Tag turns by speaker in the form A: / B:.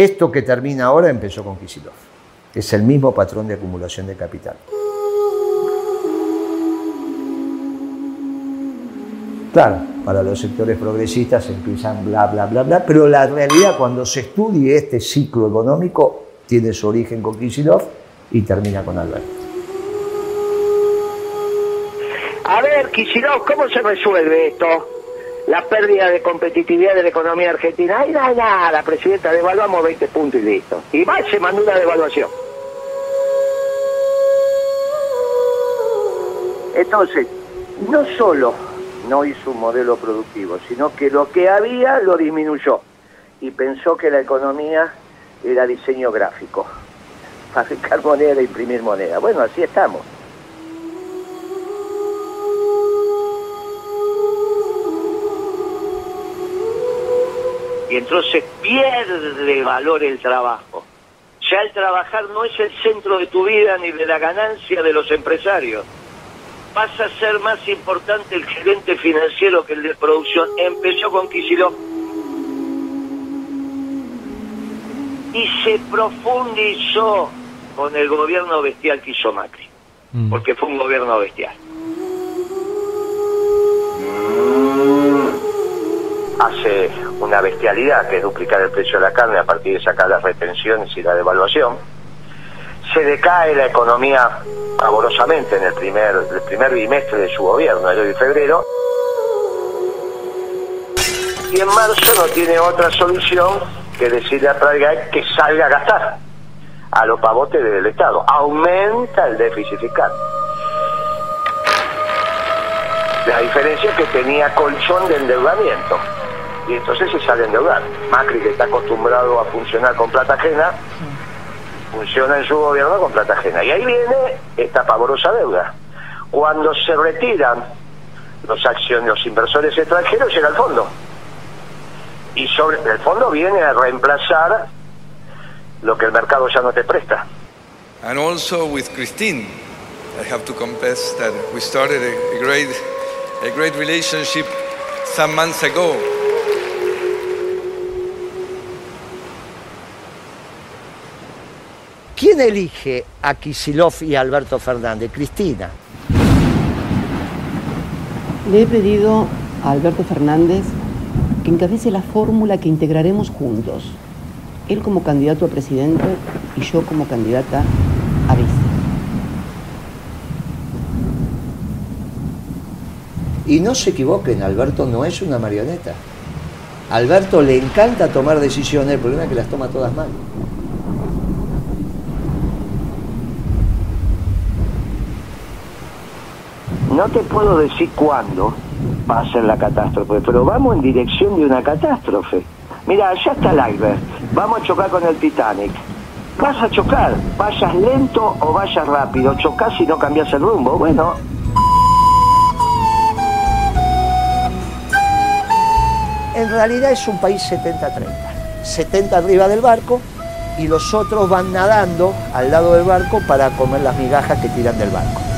A: Esto que termina ahora empezó con Kisilov. Es el mismo patrón de acumulación de capital. Claro, para los sectores progresistas empiezan bla, bla, bla, bla, pero la realidad cuando se estudie este ciclo económico tiene su origen con Kisilov y termina con Alberto.
B: A ver, Kisilov, ¿cómo se resuelve esto? La pérdida de competitividad de la economía argentina. Ay, nada, nada, presidenta, devaluamos 20 puntos y listo. Y va, se mandó una devaluación. Entonces, no solo no hizo un modelo productivo, sino que lo que había lo disminuyó y pensó que la economía era diseño gráfico, fabricar moneda imprimir moneda. Bueno, así estamos. Y entonces pierde valor el trabajo. Ya el trabajar no es el centro de tu vida ni de la ganancia de los empresarios pasa a ser más importante el gerente financiero que el de producción. Empezó con Kicillof y se profundizó con el gobierno bestial que hizo Macri, mm. porque fue un gobierno bestial. Una bestialidad que es duplicar el precio de la carne a partir de sacar las retenciones y la devaluación se decae la economía favorosamente en el primer, primer bimestre de su gobierno, enero y febrero. Y en marzo no tiene otra solución que decirle a Pradgay que salga a gastar a los pavotes del Estado. Aumenta el déficit fiscal. La diferencia es que tenía colchón de endeudamiento y entonces se sale a endeudar. Macri, que está acostumbrado a funcionar con plata ajena, funciona en su gobierno con plata ajena. Y ahí viene esta pavorosa deuda. Cuando se retiran los acciones, los inversores extranjeros, llega el fondo. Y sobre el fondo viene a reemplazar lo que el mercado ya no te presta.
C: And also with Christine, I have to confess that we started a, a great, a great relationship some months ago.
A: ¿Quién elige a Kisilov y a Alberto Fernández? Cristina.
D: Le he pedido a Alberto Fernández que encabece la fórmula que integraremos juntos. Él como candidato a presidente y yo como candidata a vice.
A: Y no se equivoquen, Alberto no es una marioneta. Alberto le encanta tomar decisiones, el problema es que las toma todas mal.
B: No te puedo decir cuándo va a ser la catástrofe, pero vamos en dirección de una catástrofe. Mira, allá está el iceberg. Vamos a chocar con el Titanic. Vas a chocar, vayas lento o vayas rápido. Chocas y no cambias el rumbo. Bueno.
A: En realidad es un país 70-30. 70 arriba del barco y los otros van nadando al lado del barco para comer las migajas que tiran del barco.